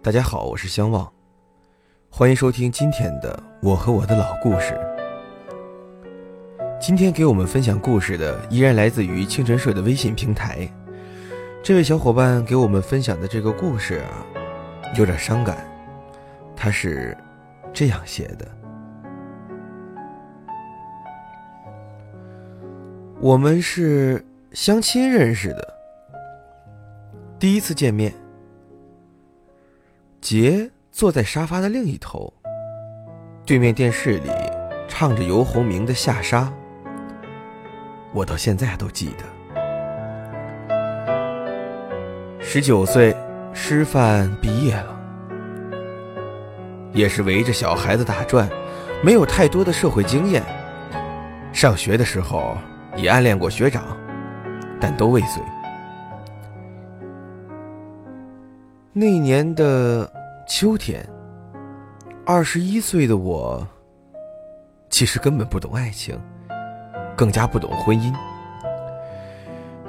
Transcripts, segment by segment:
大家好，我是相望，欢迎收听今天的《我和我的老故事》。今天给我们分享故事的依然来自于清晨社的微信平台。这位小伙伴给我们分享的这个故事啊，有点伤感。他是这样写的：我们是相亲认识的，第一次见面。杰坐在沙发的另一头，对面电视里唱着游鸿明的《下沙》，我到现在都记得。十九岁，师范毕业了，也是围着小孩子打转，没有太多的社会经验。上学的时候也暗恋过学长，但都未遂。那年的秋天，二十一岁的我，其实根本不懂爱情，更加不懂婚姻。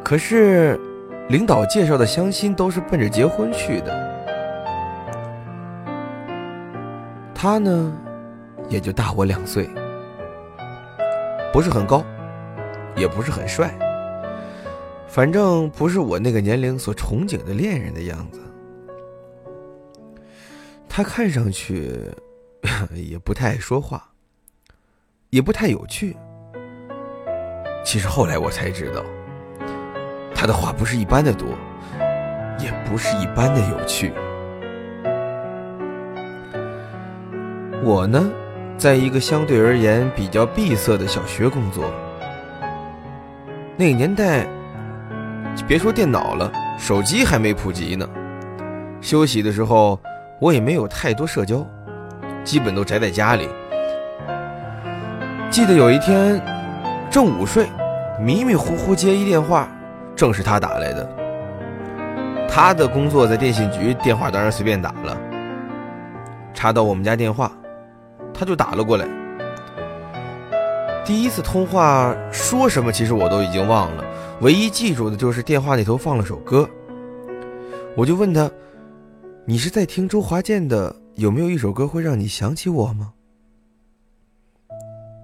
可是，领导介绍的相亲都是奔着结婚去的。他呢，也就大我两岁，不是很高，也不是很帅，反正不是我那个年龄所憧憬的恋人的样子。他看上去 也不太爱说话，也不太有趣。其实后来我才知道，他的话不是一般的多，也不是一般的有趣。我呢，在一个相对而言比较闭塞的小学工作。那个年代，别说电脑了，手机还没普及呢。休息的时候。我也没有太多社交，基本都宅在家里。记得有一天正午睡，迷迷糊糊接一电话，正是他打来的。他的工作在电信局，电话当然随便打了。查到我们家电话，他就打了过来。第一次通话说什么，其实我都已经忘了，唯一记住的就是电话那头放了首歌。我就问他。你是在听周华健的？有没有一首歌会让你想起我吗？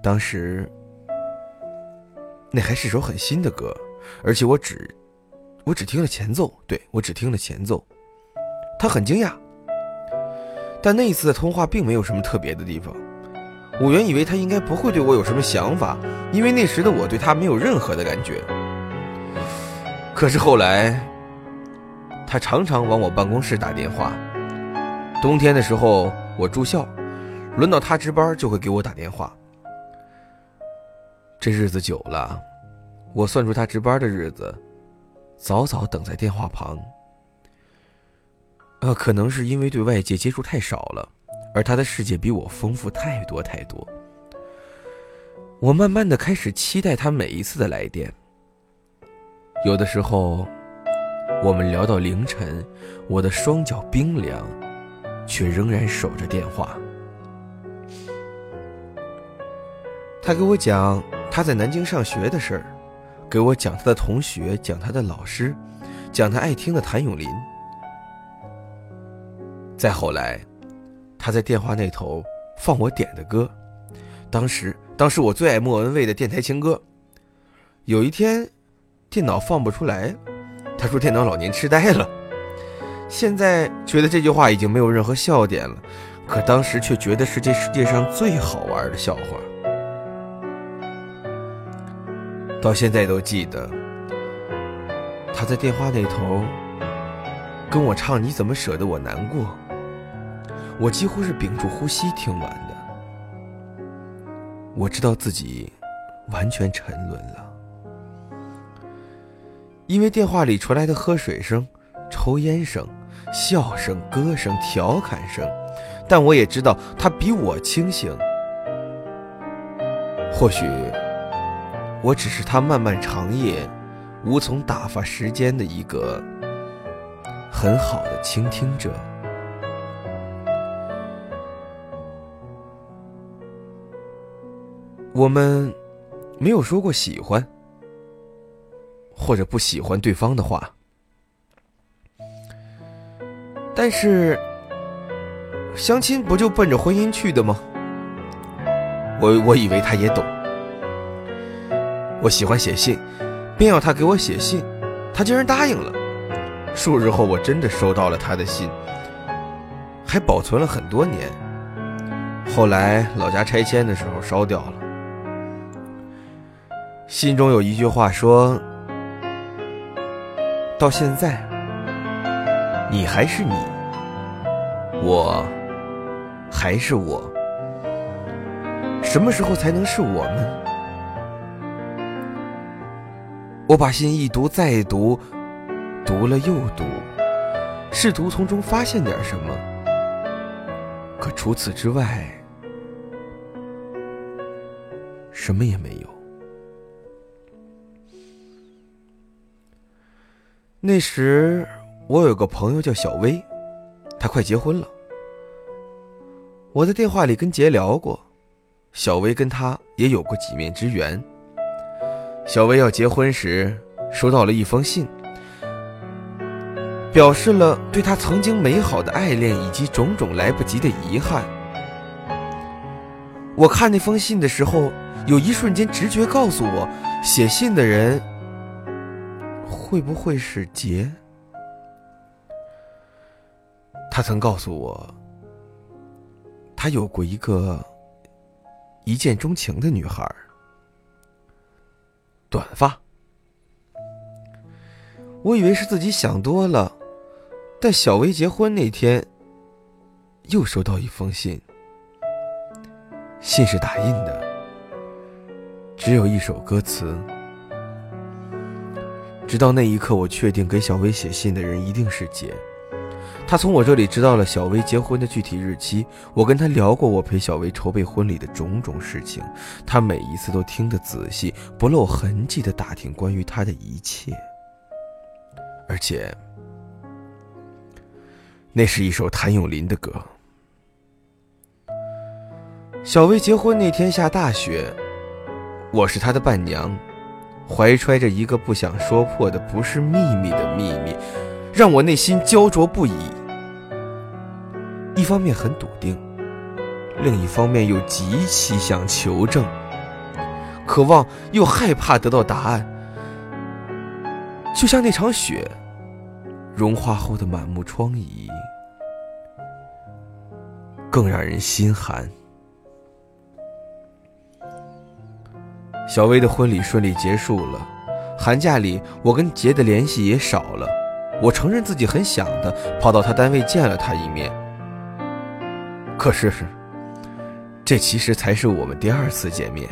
当时，那还是首很新的歌，而且我只，我只听了前奏。对我只听了前奏，他很惊讶。但那一次的通话并没有什么特别的地方。我原以为他应该不会对我有什么想法，因为那时的我对他没有任何的感觉。可是后来。他常常往我办公室打电话。冬天的时候我住校，轮到他值班就会给我打电话。这日子久了，我算出他值班的日子，早早等在电话旁。呃，可能是因为对外界接触太少了，而他的世界比我丰富太多太多。我慢慢的开始期待他每一次的来电。有的时候。我们聊到凌晨，我的双脚冰凉，却仍然守着电话。他给我讲他在南京上学的事儿，给我讲他的同学，讲他的老师，讲他爱听的谭咏麟。再后来，他在电话那头放我点的歌，当时当时我最爱莫文蔚的《电台情歌》。有一天，电脑放不出来。他说：“电脑老年痴呆了。”现在觉得这句话已经没有任何笑点了，可当时却觉得是这世界上最好玩的笑话。到现在都记得，他在电话那头跟我唱《你怎么舍得我难过》，我几乎是屏住呼吸听完的。我知道自己完全沉沦了。因为电话里传来的喝水声、抽烟声、笑声、歌声、调侃声，但我也知道他比我清醒。或许，我只是他漫漫长夜无从打发时间的一个很好的倾听者。我们没有说过喜欢。或者不喜欢对方的话，但是相亲不就奔着婚姻去的吗？我我以为他也懂。我喜欢写信，便要他给我写信，他竟然答应了。数日后，我真的收到了他的信，还保存了很多年。后来老家拆迁的时候烧掉了。信中有一句话说：“到现在，你还是你，我还是我。什么时候才能是我们？”我把信一读再读，读了又读，试图从中发现点什么。可除此之外，什么也没有。那时我有个朋友叫小薇，她快结婚了。我在电话里跟杰聊过，小薇跟他也有过几面之缘。小薇要结婚时，收到了一封信，表示了对他曾经美好的爱恋以及种种来不及的遗憾。我看那封信的时候，有一瞬间直觉告诉我，写信的人会不会是杰？他曾告诉我，他有过一个一见钟情的女孩。短发，我以为是自己想多了，但小薇结婚那天，又收到一封信，信是打印的，只有一首歌词。直到那一刻，我确定给小薇写信的人一定是姐。他从我这里知道了小薇结婚的具体日期，我跟他聊过我陪小薇筹备婚礼的种种事情，他每一次都听得仔细，不露痕迹的打听关于他的一切。而且，那是一首谭咏麟的歌。小薇结婚那天下大雪，我是她的伴娘，怀揣着一个不想说破的不是秘密的秘密。让我内心焦灼不已，一方面很笃定，另一方面又极其想求证，渴望又害怕得到答案，就像那场雪融化后的满目疮痍，更让人心寒。小薇的婚礼顺利结束了，寒假里我跟杰的联系也少了。我承认自己很想的跑到他单位见了他一面，可是，这其实才是我们第二次见面。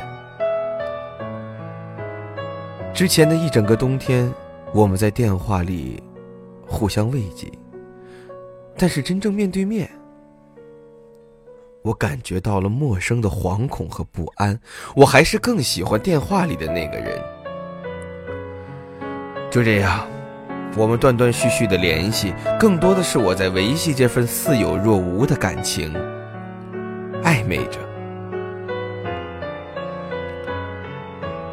之前的一整个冬天，我们在电话里互相慰藉，但是真正面对面，我感觉到了陌生的惶恐和不安。我还是更喜欢电话里的那个人。就这样。我们断断续续的联系，更多的是我在维系这份似有若无的感情，暧昧着。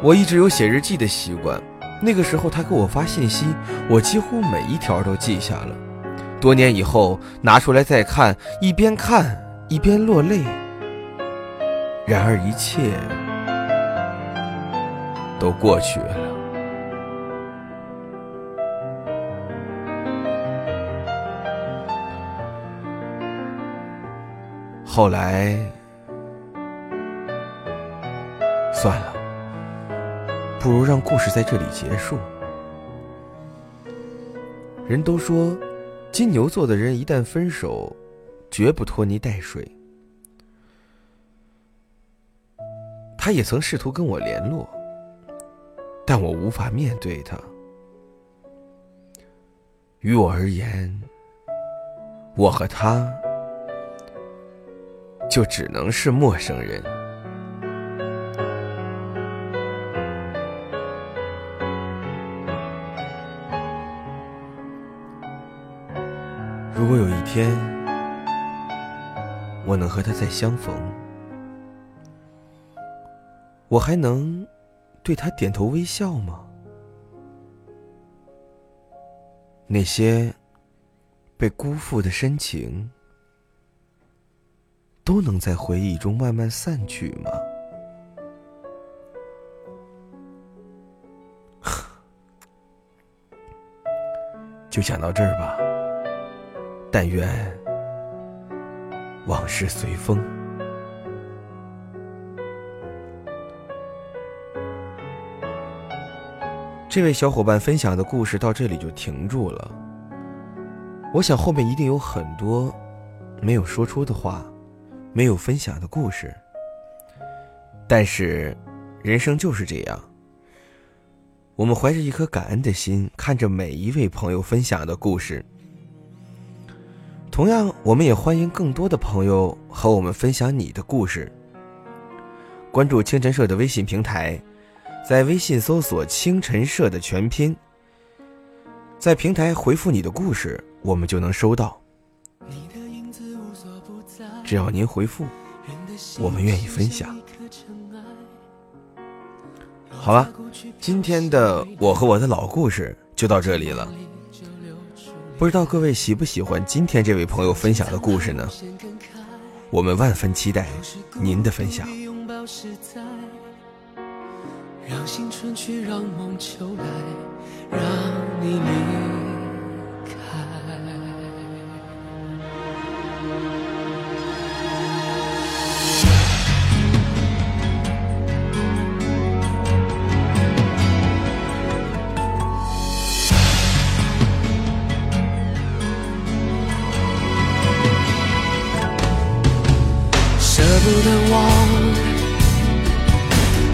我一直有写日记的习惯，那个时候他给我发信息，我几乎每一条都记下了。多年以后拿出来再看，一边看一边落泪。然而一切都过去了。后来，算了，不如让故事在这里结束。人都说，金牛座的人一旦分手，绝不拖泥带水。他也曾试图跟我联络，但我无法面对他。于我而言，我和他。就只能是陌生人。如果有一天我能和他再相逢，我还能对他点头微笑吗？那些被辜负的深情。都能在回忆中慢慢散去吗？就讲到这儿吧。但愿往事随风。这位小伙伴分享的故事到这里就停住了。我想后面一定有很多没有说出的话，没有分享的故事。但是，人生就是这样。我们怀着一颗感恩的心，看着每一位朋友分享的故事。同样，我们也欢迎更多的朋友和我们分享你的故事。关注清晨社的微信平台。在微信搜索“清晨社”的全拼，在平台回复你的故事，我们就能收到。只要您回复，我们愿意分享。好了，今天的我和我的老故事就到这里了。不知道各位喜不喜欢今天这位朋友分享的故事呢？我们万分期待您的分享。让青春去，让梦秋来，让你离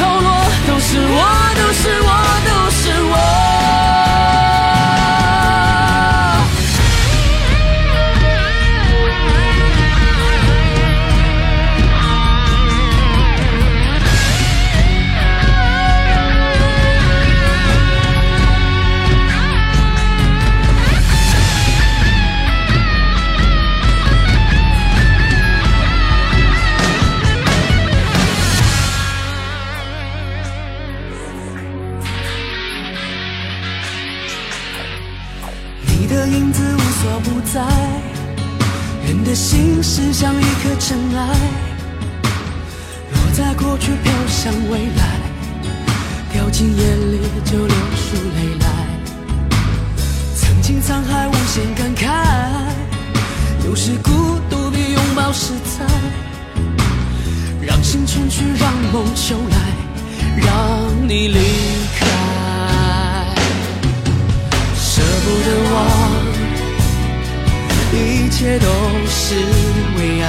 明天潮想未来掉进眼里就流出泪来。曾经沧海无限感慨有时孤独比拥抱实在。让心春去让梦秋来让你离开。舍不得忘一切都是为爱。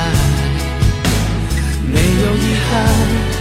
没有遗憾。